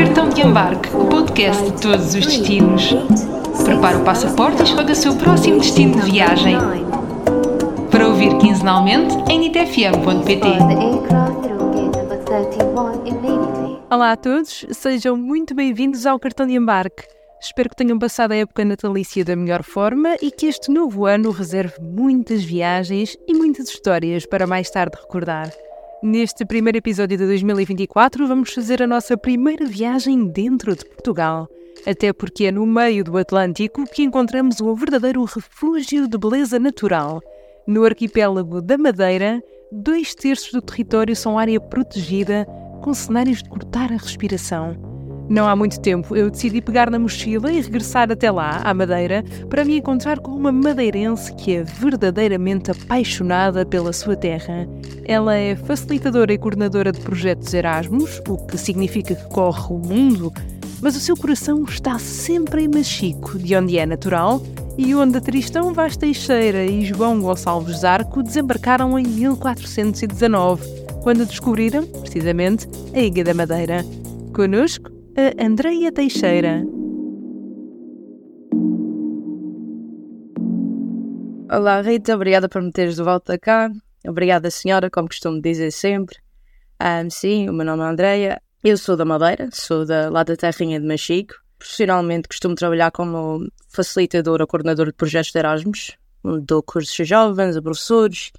Cartão de Embarque, o podcast de todos os destinos. Prepare o passaporte e escolha o seu próximo destino de viagem. Para ouvir quinzenalmente em nitfm.pt. Olá a todos, sejam muito bem-vindos ao Cartão de Embarque. Espero que tenham passado a época natalícia da melhor forma e que este novo ano reserve muitas viagens e muitas histórias para mais tarde recordar. Neste primeiro episódio de 2024, vamos fazer a nossa primeira viagem dentro de Portugal. Até porque é no meio do Atlântico que encontramos um verdadeiro refúgio de beleza natural. No arquipélago da Madeira, dois terços do território são área protegida, com cenários de cortar a respiração. Não há muito tempo eu decidi pegar na mochila e regressar até lá, à Madeira, para me encontrar com uma madeirense que é verdadeiramente apaixonada pela sua terra. Ela é facilitadora e coordenadora de projetos Erasmus, o que significa que corre o mundo, mas o seu coração está sempre em Machico, de onde é natural e onde Tristão Vaz Teixeira e João Gonçalves Zarco desembarcaram em 1419, quando descobriram, precisamente, a Ilha da Madeira. Conosco, a Andreia Teixeira. Olá Rita, obrigada por me teres de volta cá. Obrigada senhora, como costumo dizer sempre. Um, sim, o meu nome é Andreia. Eu sou da Madeira, sou da, lá da terrinha de Machico. Profissionalmente costumo trabalhar como facilitadora, coordenadora de projetos de Erasmus. Dou cursos a jovens, a professores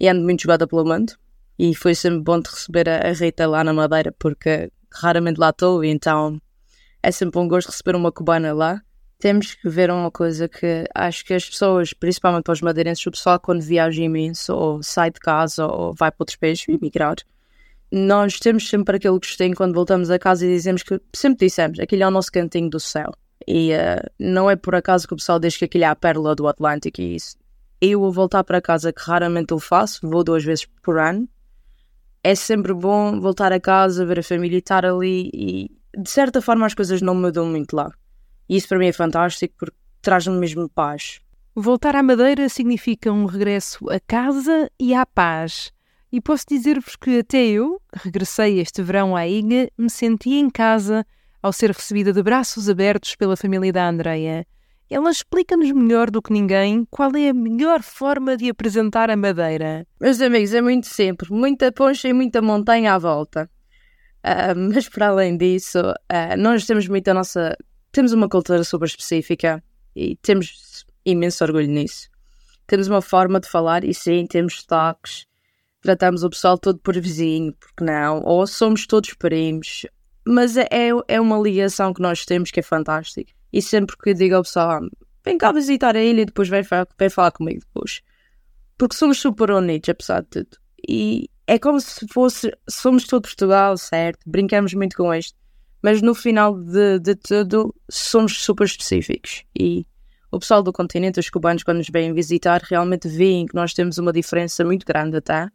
e ando muito jogada pelo mundo. E foi sempre bom de receber a Rita lá na Madeira porque raramente lá estou, então é sempre um gosto receber uma cubana lá. Temos que ver uma coisa que acho que as pessoas, principalmente os madeirenses, o pessoal quando viaja imenso, ou sai de casa, ou vai para outros países emigrar, nós temos sempre aquele gostinho quando voltamos a casa e dizemos que, sempre dissemos, aquele é o nosso cantinho do céu. E uh, não é por acaso que o pessoal diz que aquilo é a pérola do Atlântico e isso. Eu vou voltar para casa, que raramente o faço, vou duas vezes por ano, é sempre bom voltar a casa, ver a família estar ali e de certa forma as coisas não mudam muito lá. E isso para mim é fantástico porque traz-me mesmo paz. Voltar à Madeira significa um regresso a casa e à paz. E posso dizer-vos que até eu, regressei este verão à ilha, me senti em casa ao ser recebida de braços abertos pela família da Andreia. Ela explica-nos melhor do que ninguém qual é a melhor forma de apresentar a Madeira. Meus amigos, é muito simples. Muita poncha e muita montanha à volta. Uh, mas para além disso, uh, nós temos muita nossa... Temos uma cultura super específica e temos imenso orgulho nisso. Temos uma forma de falar e sim, temos toques. Tratamos o pessoal todo por vizinho, porque não? Ou somos todos primos. Mas é, é uma ligação que nós temos que é fantástica. E sempre que eu digo ao pessoal, ah, vem cá visitar a ilha e depois vem, vem falar comigo depois. Porque somos super unidos, apesar de tudo. E é como se fosse, somos todo Portugal, certo? Brincamos muito com isto. Mas no final de, de tudo, somos super específicos. E o pessoal do continente, os cubanos, quando nos vêm visitar, realmente veem que nós temos uma diferença muito grande até.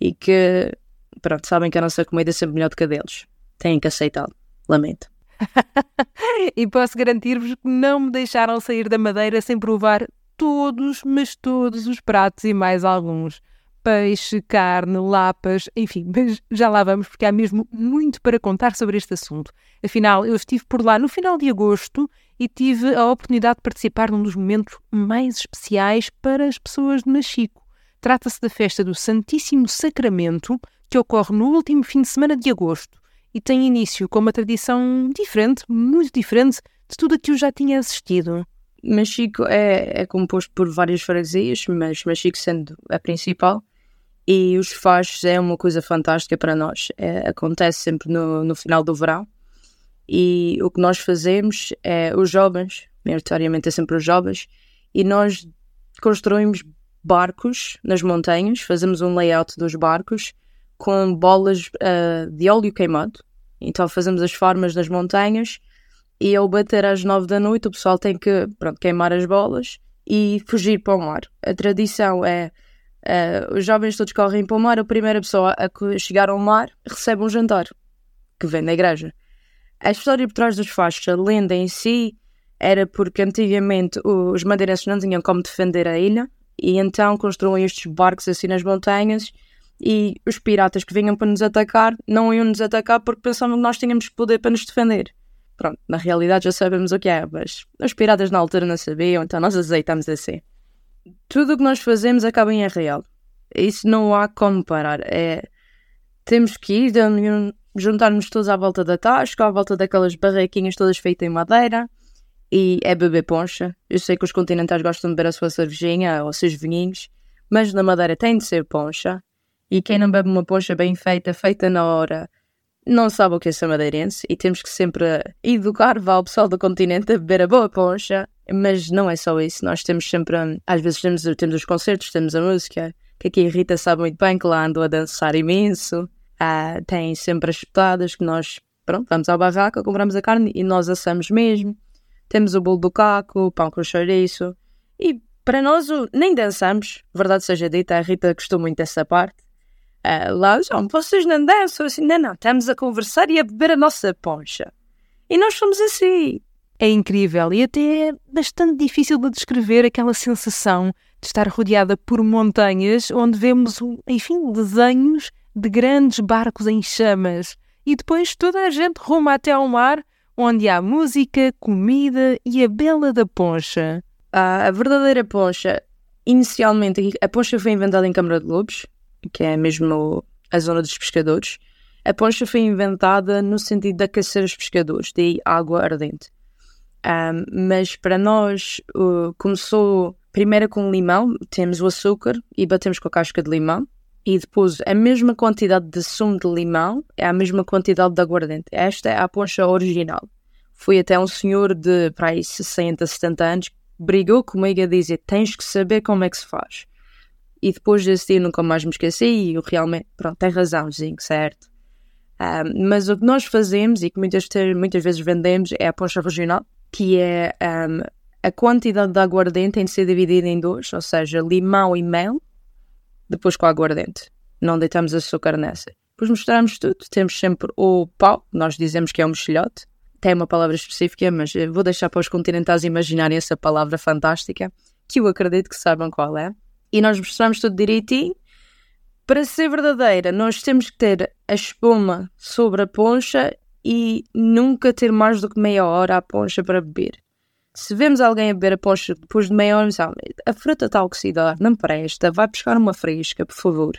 E que, pronto, sabem que a nossa comida é sempre melhor do que a deles. Têm que aceitá-lo. Lamento. e posso garantir-vos que não me deixaram sair da Madeira sem provar todos, mas todos os pratos e mais alguns. Peixe, carne, lapas, enfim, mas já lá vamos porque há mesmo muito para contar sobre este assunto. Afinal, eu estive por lá no final de agosto e tive a oportunidade de participar num dos momentos mais especiais para as pessoas de Machico. Trata-se da festa do Santíssimo Sacramento, que ocorre no último fim de semana de agosto e tem início com uma tradição diferente, muito diferente de tudo a que eu já tinha assistido. Machico é, é composto por várias freguesias, mas Machico sendo a principal, e os fachos é uma coisa fantástica para nós. É, acontece sempre no, no final do verão, e o que nós fazemos é os jovens, maioritariamente é sempre os jovens, e nós construímos barcos nas montanhas, fazemos um layout dos barcos com bolas uh, de óleo queimado. Então fazemos as formas nas montanhas e ao bater às nove da noite o pessoal tem que pronto, queimar as bolas e fugir para o mar. A tradição é uh, os jovens todos correm para o mar, a primeira pessoa a chegar ao mar recebe um jantar que vem da igreja. A história por trás dos fachos, a lenda em si, era porque antigamente os madeirenses não tinham como defender a ilha e então construíam estes barcos assim nas montanhas e os piratas que vinham para nos atacar não iam nos atacar porque pensavam que nós tínhamos poder para nos defender. Pronto, na realidade já sabemos o que é, mas os piratas na altura não sabiam, então nós aceitamos assim. Tudo o que nós fazemos acaba em real. Isso não há como parar. É, temos que ir, juntar-nos todos à volta da tasca, à volta daquelas barraquinhas todas feitas em madeira e é beber poncha. Eu sei que os continentais gostam de beber a sua cervejinha ou seus vinhinhos, mas na madeira tem de ser poncha. E quem não bebe uma poncha bem feita, feita na hora, não sabe o que é ser madeirense. E temos que sempre educar vá, o pessoal do continente a beber a boa poncha, mas não é só isso, nós temos sempre, às vezes temos, temos os concertos, temos a música, que aqui a Rita sabe muito bem que lá andou a dançar imenso, ah, tem sempre as putadas que nós, pronto, vamos ao barraco, compramos a carne e nós assamos mesmo, temos o bolo do caco, o pão com chouriço. E para nós nem dançamos, verdade seja dita, a Rita gostou muito dessa parte, Uh, lá, João, vocês não dançam assim, não, não, estamos a conversar e a beber a nossa poncha. E nós fomos assim. É incrível e até é bastante difícil de descrever aquela sensação de estar rodeada por montanhas onde vemos, enfim, desenhos de grandes barcos em chamas e depois toda a gente ruma até ao mar onde há música, comida e a bela da poncha. Ah, a verdadeira poncha, inicialmente, a poncha foi inventada em Câmara de Lobos, que é mesmo a zona dos pescadores, a poncha foi inventada no sentido de aquecer os pescadores, de água ardente. Um, mas para nós uh, começou primeiro com limão, temos o açúcar e batemos com a casca de limão, e depois a mesma quantidade de sumo de limão é a mesma quantidade de aguardente. Esta é a poncha original. Foi até um senhor de para aí 60, 70 anos brigou comigo a dizer: tens que saber como é que se faz. E depois desse dia nunca mais me esqueci e eu realmente, pronto, tem razão, Zinco, certo? Um, mas o que nós fazemos e que muitas, muitas vezes vendemos é a poncha regional, que é um, a quantidade de aguardente tem de ser dividida em dois, ou seja, limão e mel, depois com aguardente. Não deitamos açúcar nessa. Depois misturamos tudo. Temos sempre o pau, nós dizemos que é um mexilhote. Tem uma palavra específica, mas vou deixar para os continentais imaginarem essa palavra fantástica, que eu acredito que saibam qual é e nós mostramos tudo direitinho. Para ser verdadeira, nós temos que ter a espuma sobre a poncha e nunca ter mais do que meia hora a poncha para beber. Se vemos alguém a beber a poncha depois de meia hora, ah, a fruta está a não presta, vai buscar uma fresca, por favor.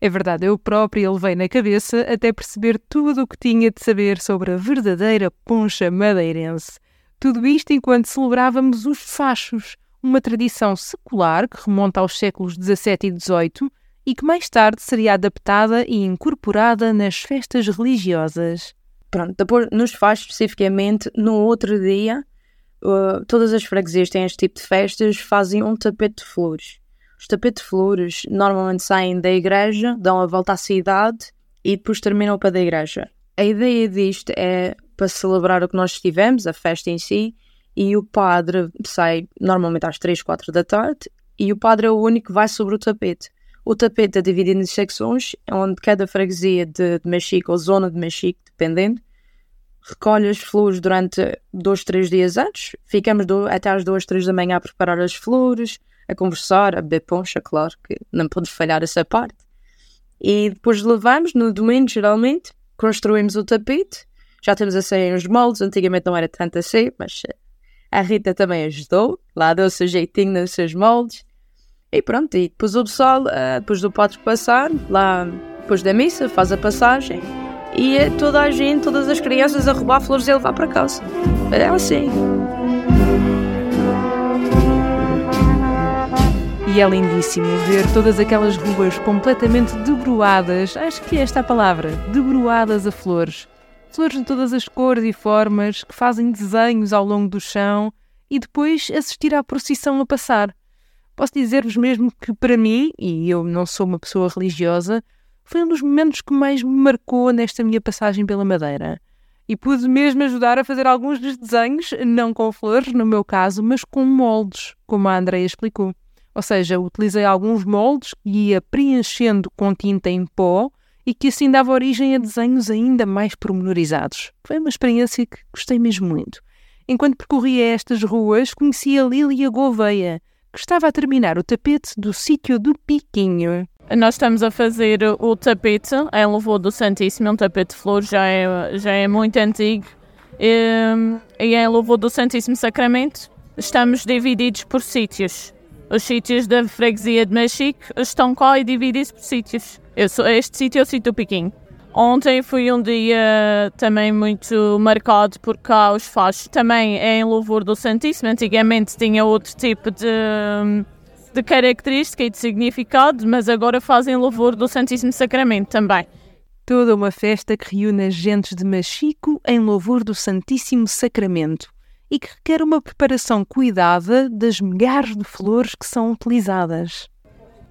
É verdade, eu própria levei na cabeça até perceber tudo o que tinha de saber sobre a verdadeira poncha madeirense. Tudo isto enquanto celebrávamos os fachos, uma tradição secular que remonta aos séculos XVII e XVIII e que mais tarde seria adaptada e incorporada nas festas religiosas. Pronto, depois nos faz especificamente no outro dia, uh, todas as freguesias têm este tipo de festas, fazem um tapete de flores. Os tapetes de flores normalmente saem da igreja, dão a volta à cidade e depois terminam para da igreja. A ideia disto é para celebrar o que nós tivemos, a festa em si, e o padre sai normalmente às 3, 4 da tarde e o padre é o único que vai sobre o tapete. O tapete é dividido em secções, onde cada freguesia de, de Mexico ou zona de Mexico, dependendo, recolhe as flores durante dois, três dias antes. Ficamos do, até às duas, três da manhã a preparar as flores, a conversar, a beber poncha, claro que não pode falhar essa parte. E depois levamos, no domingo geralmente, construímos o tapete. Já temos assim os moldes, antigamente não era tanto assim, mas a Rita também ajudou, lá deu o seu jeitinho nos seus moldes. E pronto, e depois o pessoal, uh, depois do padre passar, lá depois da missa, faz a passagem e é toda a gente, todas as crianças a roubar flores e a levar para casa. É assim. E é lindíssimo ver todas aquelas ruas completamente debruadas, acho que é esta a palavra, debruadas a flores flores de todas as cores e formas que fazem desenhos ao longo do chão e depois assistir à procissão a passar. Posso dizer-vos mesmo que, para mim, e eu não sou uma pessoa religiosa, foi um dos momentos que mais me marcou nesta minha passagem pela Madeira. E pude mesmo ajudar a fazer alguns dos desenhos, não com flores, no meu caso, mas com moldes, como a Andrea explicou. Ou seja, utilizei alguns moldes que ia preenchendo com tinta em pó e que assim dava origem a desenhos ainda mais pormenorizados. Foi uma experiência que gostei mesmo muito. Enquanto percorria estas ruas, conheci a Lília Gouveia, que estava a terminar o tapete do sítio do Piquinho. Nós estamos a fazer o tapete em louvor do Santíssimo, um tapete de flores, já é, já é muito antigo. E, e em louvor do Santíssimo Sacramento, estamos divididos por sítios. Os sítios da freguesia de Machique estão cá e divididos por sítios. Eu sou, este sítio é o sítio Piquim. Ontem foi um dia também muito marcado por cá os fachos. Também é em louvor do Santíssimo. Antigamente tinha outro tipo de de característica e de significado, mas agora fazem louvor do Santíssimo Sacramento também. Toda uma festa que reúne as gentes de Machico em louvor do Santíssimo Sacramento e que requer uma preparação cuidada das milhares de flores que são utilizadas.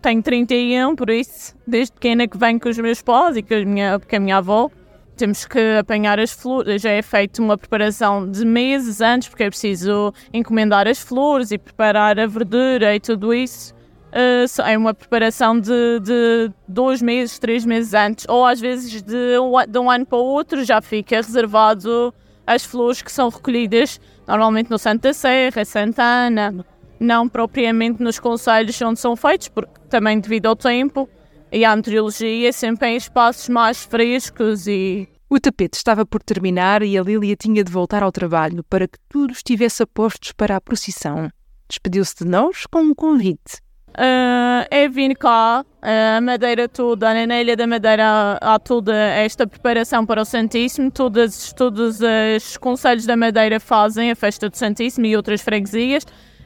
Tenho 31, por isso, desde pequena que venho com os meus pais e com a minha, com a minha avó, temos que apanhar as flores. Já é feita uma preparação de meses antes, porque é preciso encomendar as flores e preparar a verdura e tudo isso. Uh, é uma preparação de, de, dois meses, três meses antes, ou às vezes de um, de um ano para o outro já fica reservado as flores que são recolhidas normalmente no Santa Serra, Santana, não propriamente nos conselhos onde são feitos, porque também devido ao tempo e à meteorologia, sempre em espaços mais frescos e. O tapete estava por terminar e a Lília tinha de voltar ao trabalho para que tudo estivesse a postos para a procissão. Despediu-se de nós com um convite. Uh, é vir cá, a Madeira toda, na Ilha da Madeira há toda esta preparação para o Santíssimo, todas, todos os conselhos da Madeira fazem a festa do Santíssimo e outras freguesias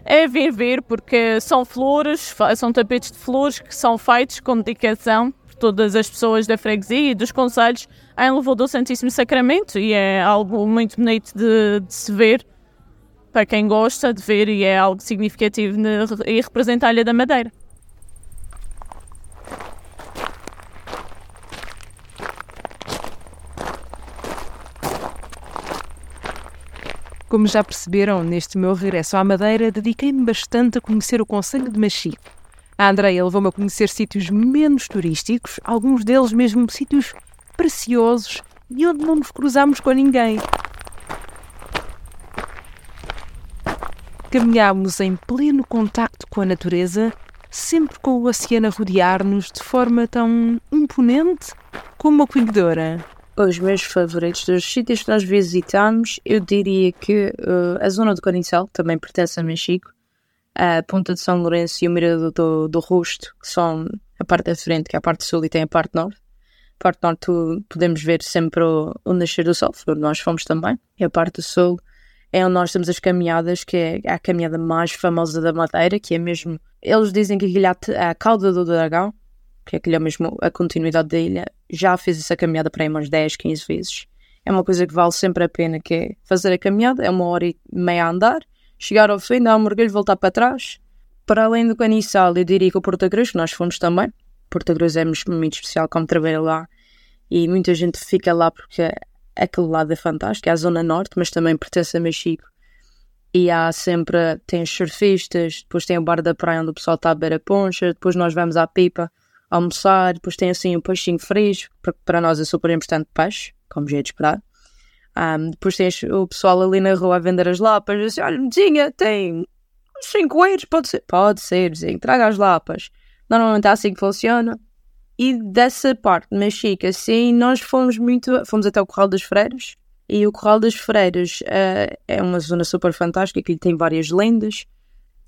é vir ver, porque são flores, são tapetes de flores que são feitos com dedicação por todas as pessoas da freguesia e dos conselhos em louvor do Santíssimo Sacramento e é algo muito bonito de, de se ver para quem gosta de ver e é algo significativo e representa a Ilha da Madeira. Como já perceberam, neste meu regresso à Madeira, dediquei-me bastante a conhecer o Conselho de Machico. A Andreia levou-me a conhecer sítios menos turísticos, alguns deles mesmo sítios preciosos e onde não nos cruzámos com ninguém. Caminhámos em pleno contacto com a natureza, sempre com o oceano a rodear-nos de forma tão imponente como acolhedora. Os meus favoritos dos sítios que nós visitámos, eu diria que uh, a zona do Carnicel também pertence a Mexico, a Ponta de São Lourenço e o Mirador do, do Rosto, que são a parte da frente, que é a parte sul, e tem a parte norte. A parte norte podemos ver sempre o, o nascer do sol, onde nós fomos também, e a parte do sul é onde nós temos as caminhadas, que é a caminhada mais famosa da Madeira, que é mesmo. Eles dizem que aquilo é a cauda do dragão, que aquilo é mesmo a continuidade da ilha, já fiz essa caminhada para aí umas 10, 15 vezes. É uma coisa que vale sempre a pena, que é fazer a caminhada, é uma hora e meia a andar, chegar ao fim, dar um mergulho, voltar para trás. Para além do Caniçal, eu diria que o Porto Cruz, nós fomos também. Porto Cruz é muito especial, como trabalho lá, e muita gente fica lá porque aquele lado é fantástico, é a zona norte, mas também pertence a Mexico. E há sempre, tem surfistas, depois tem o bar da praia onde o pessoal está a beber a poncha, depois nós vamos à pipa, almoçar, depois tem assim um peixinho fresco, porque para nós é super importante peixe, como já é de esperar. Um, depois tem o pessoal ali na rua a vender as lapas, assim, olha, vizinha, tem uns 5 euros, pode ser? Pode ser, vizinho, traga as lapas. Normalmente é assim que funciona. E dessa parte de Mexico, assim, nós fomos muito, fomos até o Corral das Freiras, e o Corral das Freiras uh, é uma zona super fantástica, que tem várias lendas,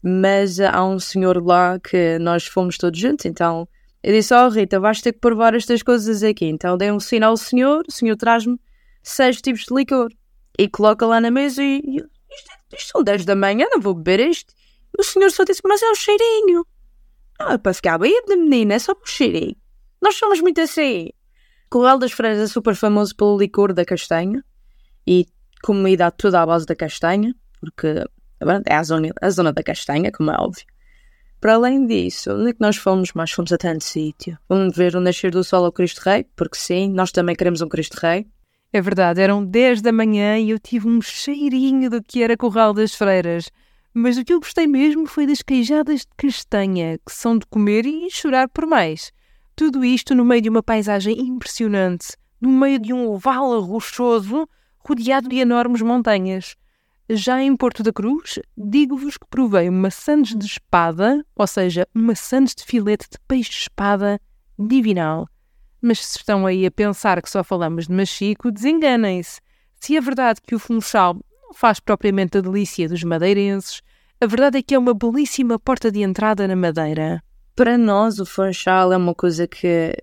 mas há um senhor lá que nós fomos todos juntos, então eu disse: Oh Rita, vais ter que provar estas coisas aqui. Então dei um sinal ao senhor, o senhor traz-me seis tipos de licor e coloca lá na mesa e. e isto, isto são 10 da manhã, não vou beber isto. O senhor só disse: Mas é o cheirinho. Não é para ficar bêbada, menina, é só por cheirinho. Nós somos muito assim. Corral das Freiras é super famoso pelo licor da castanha e comida toda à base da castanha, porque é a zona, a zona da castanha, como é óbvio. Para além disso, onde é que nós fomos? Mais fomos a tanto sítio. Vamos ver o nascer do sol ao Cristo Rei, porque sim, nós também queremos um Cristo Rei. É verdade, eram 10 da manhã e eu tive um cheirinho do que era Corral das Freiras. Mas o que eu gostei mesmo foi das queijadas de castanha, que são de comer e chorar por mais. Tudo isto no meio de uma paisagem impressionante, no meio de um oval rochoso rodeado de enormes montanhas. Já em Porto da Cruz, digo-vos que provei sandes de espada, ou seja, sandes de filete de peixe-espada divinal. Mas se estão aí a pensar que só falamos de machico, desenganem-se. Se é verdade que o funchal não faz propriamente a delícia dos madeirenses, a verdade é que é uma belíssima porta de entrada na Madeira. Para nós, o funchal é uma coisa que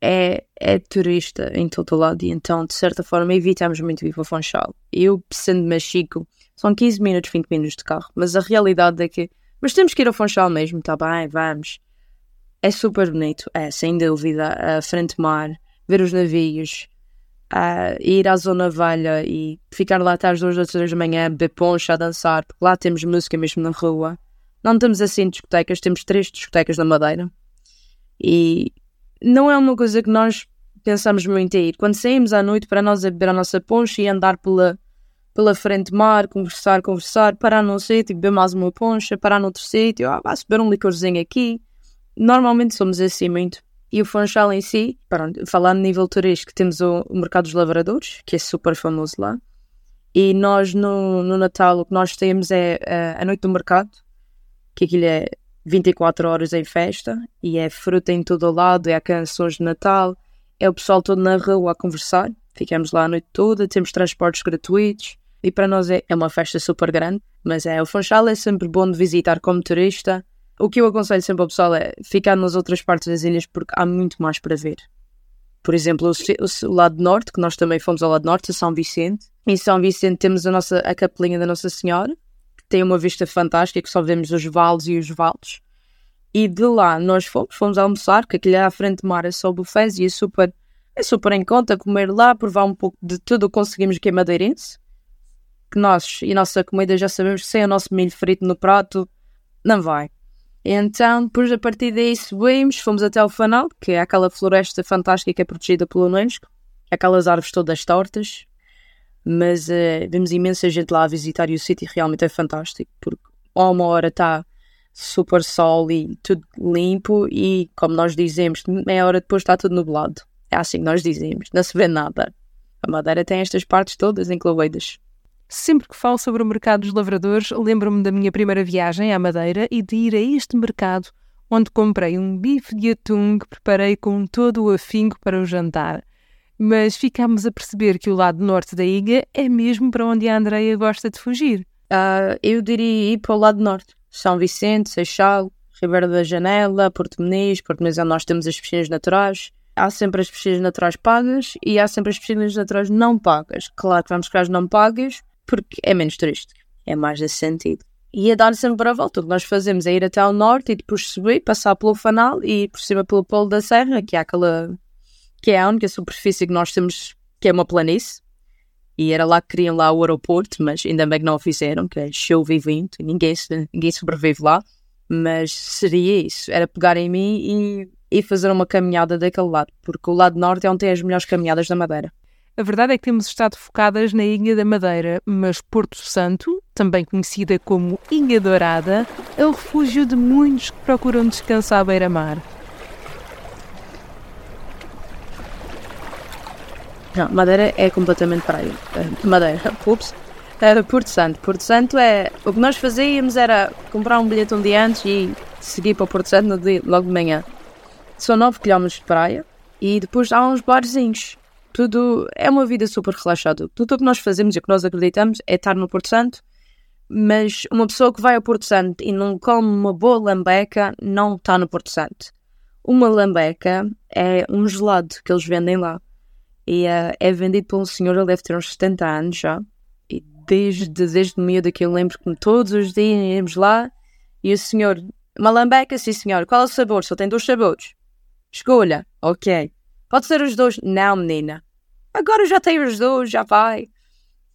é, é turista em todo o lado e então, de certa forma, evitamos muito ir para o Funchal. Eu, sendo Machico, são 15 minutos, 20 minutos de carro, mas a realidade é que. Mas temos que ir ao Funchal mesmo, tá bem, vamos. É super bonito, é, sem dúvida. A frente mar, ver os navios, ir à Zona Velha e ficar lá até às duas ou três da manhã, beber poncha, a dançar, porque lá temos música mesmo na rua. Não temos assim discotecas, temos três discotecas na Madeira. E não é uma coisa que nós pensamos muito em ir. Quando saímos à noite, para nós é beber a nossa poncha e andar pela, pela frente mar, conversar, conversar, parar num sítio, beber mais uma poncha, parar noutro sítio, ah, vai beber um licorzinho aqui. Normalmente somos assim muito. E o Funchal em si, pronto, falando a nível turístico, temos o, Mercado dos Lavradores, que é super famoso lá. E nós no, no Natal o que nós temos é uh, a Noite do Mercado, que aquilo é 24 horas em festa e é fruta em todo o lado, é canções de Natal, é o pessoal todo na rua a conversar. Ficamos lá a noite toda, temos transportes gratuitos e para nós é, é uma festa super grande. Mas é, o Funchal é sempre bom de visitar como turista. O que eu aconselho sempre ao pessoal é ficar nas outras partes das ilhas porque há muito mais para ver. Por exemplo, o, o, lado norte, que nós também fomos ao lado norte, a São Vicente. Em São Vicente temos a nossa a capelinha da Nossa Senhora, tem uma vista fantástica, que só vemos os vales e os vales. E de lá nós fomos, fomos almoçar, porque aquilo à frente do mar é só bufés e é super, é super em conta comer lá, provar um pouco de tudo o que conseguimos que é madeirense. Que nós e nossa comida já sabemos que sem o nosso milho frito no prato, não vai. Então, depois a partir daí subimos, fomos até o Fanal, que é aquela floresta fantástica que é protegida pelo Unesco, aquelas árvores todas tortas, mas uh, vemos imensa gente lá a visitar e o sítio realmente é fantástico, porque a uma hora está super sol e tudo limpo e, como nós dizemos, meia hora depois está tudo nublado. É assim que nós dizemos, não se vê nada. A Madeira tem estas partes todas incluídas. Sempre que falo sobre o mercado dos lavradores, lembro-me da minha primeira viagem à Madeira e de ir a este mercado, onde comprei um bife de atum que preparei com todo o afinco para o jantar mas ficámos a perceber que o lado norte da ilha é mesmo para onde a Andreia gosta de fugir. Uh, eu diria ir para o lado norte. São Vicente, Seixal, Ribeira da Janela, Porto Meniz. Porto Meniz é onde nós temos as piscinas naturais. Há sempre as piscinas naturais pagas e há sempre as piscinas naturais não pagas. Claro que vamos ficar as não pagas porque é menos turístico. É mais nesse sentido. E a dar sempre para a volta. O que nós fazemos é ir até ao norte e depois subir, passar pelo Fanal e ir por cima pelo Polo da Serra, que é aquela que é a única superfície que nós temos que é uma planície. E era lá que queriam lá o aeroporto, mas ainda bem que não o fizeram, que é vento, e ninguém, ninguém sobrevive lá. Mas seria isso, era pegar em mim e, e fazer uma caminhada daquele lado, porque o lado norte é onde tem as melhores caminhadas da Madeira. A verdade é que temos estado focadas na Ilha da Madeira, mas Porto Santo, também conhecida como Ilha Dourada, é o refúgio de muitos que procuram descansar à beira-mar. Não, Madeira é completamente praia. Eh, Madeira, ups. Era Porto Santo. Porto Santo é. O que nós fazíamos era comprar um bilhete um dia antes e seguir para o Porto Santo no dia, logo de manhã. São 9 km de praia e depois há uns barzinhos. Tudo é uma vida super relaxada. Tudo o que nós fazemos e o que nós acreditamos é estar no Porto Santo, mas uma pessoa que vai ao Porto Santo e não come uma boa lambeca não está no Porto Santo. Uma lambeca é um gelado que eles vendem lá e uh, é vendido por um senhor, ele deve ter uns 70 anos já. E desde, desde miúdo que eu lembro que todos os dias íamos lá e o senhor, malambeca, sim senhor, qual é o sabor? Só tem dois sabores. Escolha, ok. Pode ser os dois? Não, menina. Agora já tem os dois, já vai.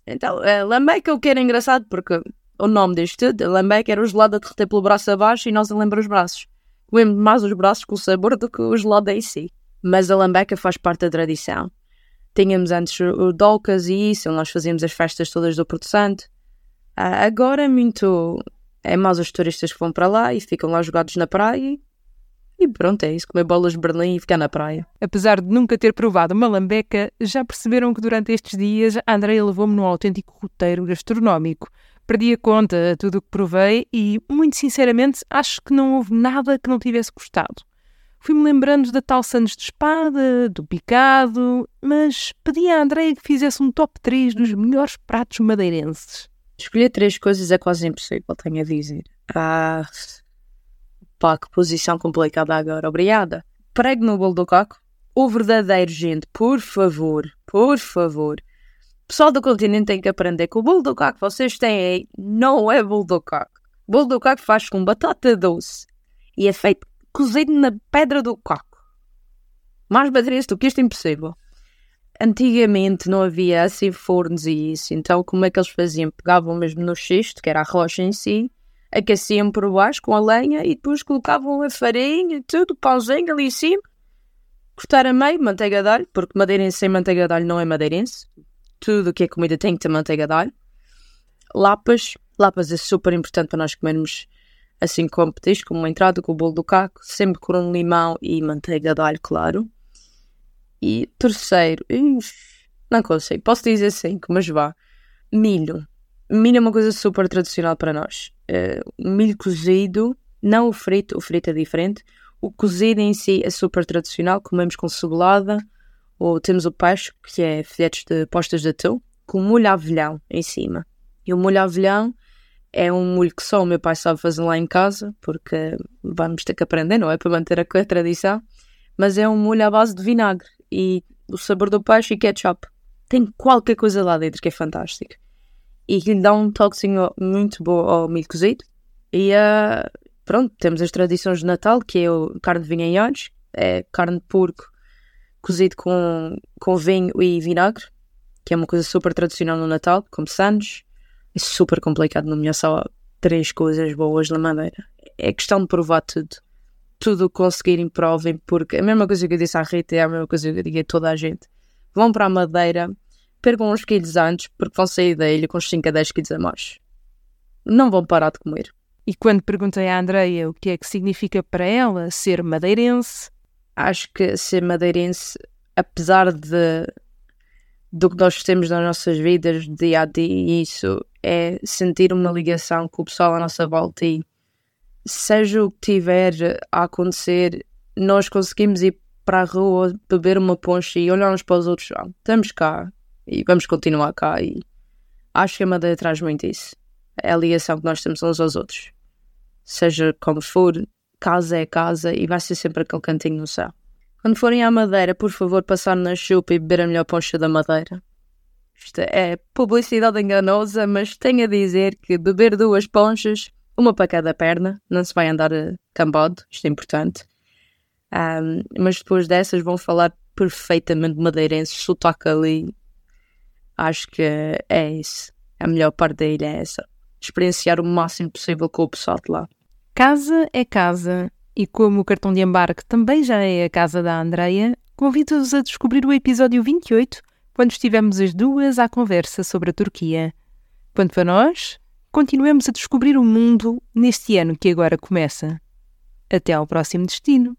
Então, uh, lambeca o que era engraçado porque o nome deste tudo, lambeca era o gelado a derreter pelo braço abaixo e nós a lembrar os braços. Comemos mais os braços com o sabor do que o gelado em si. Mas a lambeca faz parte da tradição. Tínhamos antes o Dolcas e isso, nós fazíamos as festas todas do Porto Santo. Uh, agora é muito. É mais os turistas que vão para lá e ficam lá jogados na praia e pronto, é isso, comer bolas de Berlim e ficar na praia. Apesar de nunca ter provado uma lambeca, já perceberam que durante estes dias a Andreia levou-me num autêntico roteiro gastronómico. Perdi a conta a tudo o que provei e, muito sinceramente, acho que não houve nada que não tivesse gostado. Fui-me lembrando da tal Santos de Espada, do picado, mas pedi à Andreia que fizesse um top 3 dos melhores pratos madeirenses. Escolher três coisas é quase impossível, tenho a dizer. Ah, pá, que posição complicada agora. Obrigada. Prego no bolo do coco. O verdadeiro, gente, por favor, por favor. Pessoal do continente tem que aprender que o bolo do coco que vocês têm aí não é bolo do coco. Bolo do coco faz com batata doce e é feito cozido na pedra do coco. Mais madeirense do que isto é impossível. Antigamente não havia assim fornos e isso, então como é que eles faziam? Pegavam mesmo no xisto, que era a rocha em si, aqueciam por baixo com a lenha e depois colocavam a farinha, tudo, pãozinho ali em cima, cortar a meio, manteiga de alho, porque madeirense sem manteiga de alho não é madeirense. Tudo o que é comida tem que ter manteiga de alho. Lapas, lapas é super importante para nós comermos assim como petisco, como uma entrada com o bolo do caco, sempre com um limão e manteiga de alho, claro. E terceiro, não consigo, posso dizer cinco, mas vá. Milho. Milho é uma coisa super tradicional para nós. Uh, milho cozido, não o frito, o frito é diferente. O cozido em si é super tradicional, comemos com cebolada, ou temos o peixe, que é filhetes de postas de atum, com molho avelhão em cima. E o molho avelhão é um molho que só o meu pai sabe fazer lá em casa, porque vamos ter que aprender, não é? Para manter a tradição. Mas é um molho à base de vinagre e o sabor do peixe e ketchup. Tem qualquer coisa lá dentro que é fantástico. E que lhe dá um toquezinho muito bom ao milho cozido. E uh, pronto, temos as tradições de Natal, que é o carne de vinho em olhos, é carne de porco cozido com, com vinho e vinagre, que é uma coisa super tradicional no Natal, como sandes. É super complicado nomear só três coisas boas na madeira. É questão de provar tudo tudo conseguirem, provem, porque a mesma coisa que eu disse à Rita é a mesma coisa que eu digo a toda a gente. Vão para a Madeira, percam uns quilos antes, porque vão sair da ilha com uns 5 a 10 quilos a mais. Não vão parar de comer. E quando perguntei à Andreia o que é que significa para ela ser madeirense, acho que ser madeirense, apesar de do que nós temos nas nossas vidas dia a dia, isso é sentir uma ligação com o pessoal à nossa volta e seja o que tiver a acontecer, nós conseguimos ir para a rua, beber uma poncha e olhar uns para os outros. Ah, estamos cá e vamos continuar cá. E acho que a Madeira traz muito isso. É a ligação que nós temos uns aos outros. Seja como for, casa é casa e vai ser sempre aquele cantinho no céu. Quando forem à Madeira, por favor, passar na chupa e beber a melhor poncha da Madeira. Isto é publicidade enganosa, mas tenho a dizer que beber duas ponchas uma para cada perna, não se vai andar cambado, isto é importante. Um, mas depois dessas vão falar perfeitamente madeirense, sotaque ali. Acho que é isso. A melhor parte da ilha é essa. Experienciar o máximo possível com o pessoal de lá. Casa é casa. E como o cartão de embarque também já é a casa da Andreia, convido-vos a descobrir o episódio 28, quando estivemos as duas à conversa sobre a Turquia. Quanto a nós, continuemos a descobrir o mundo neste ano que agora começa. Até ao próximo destino.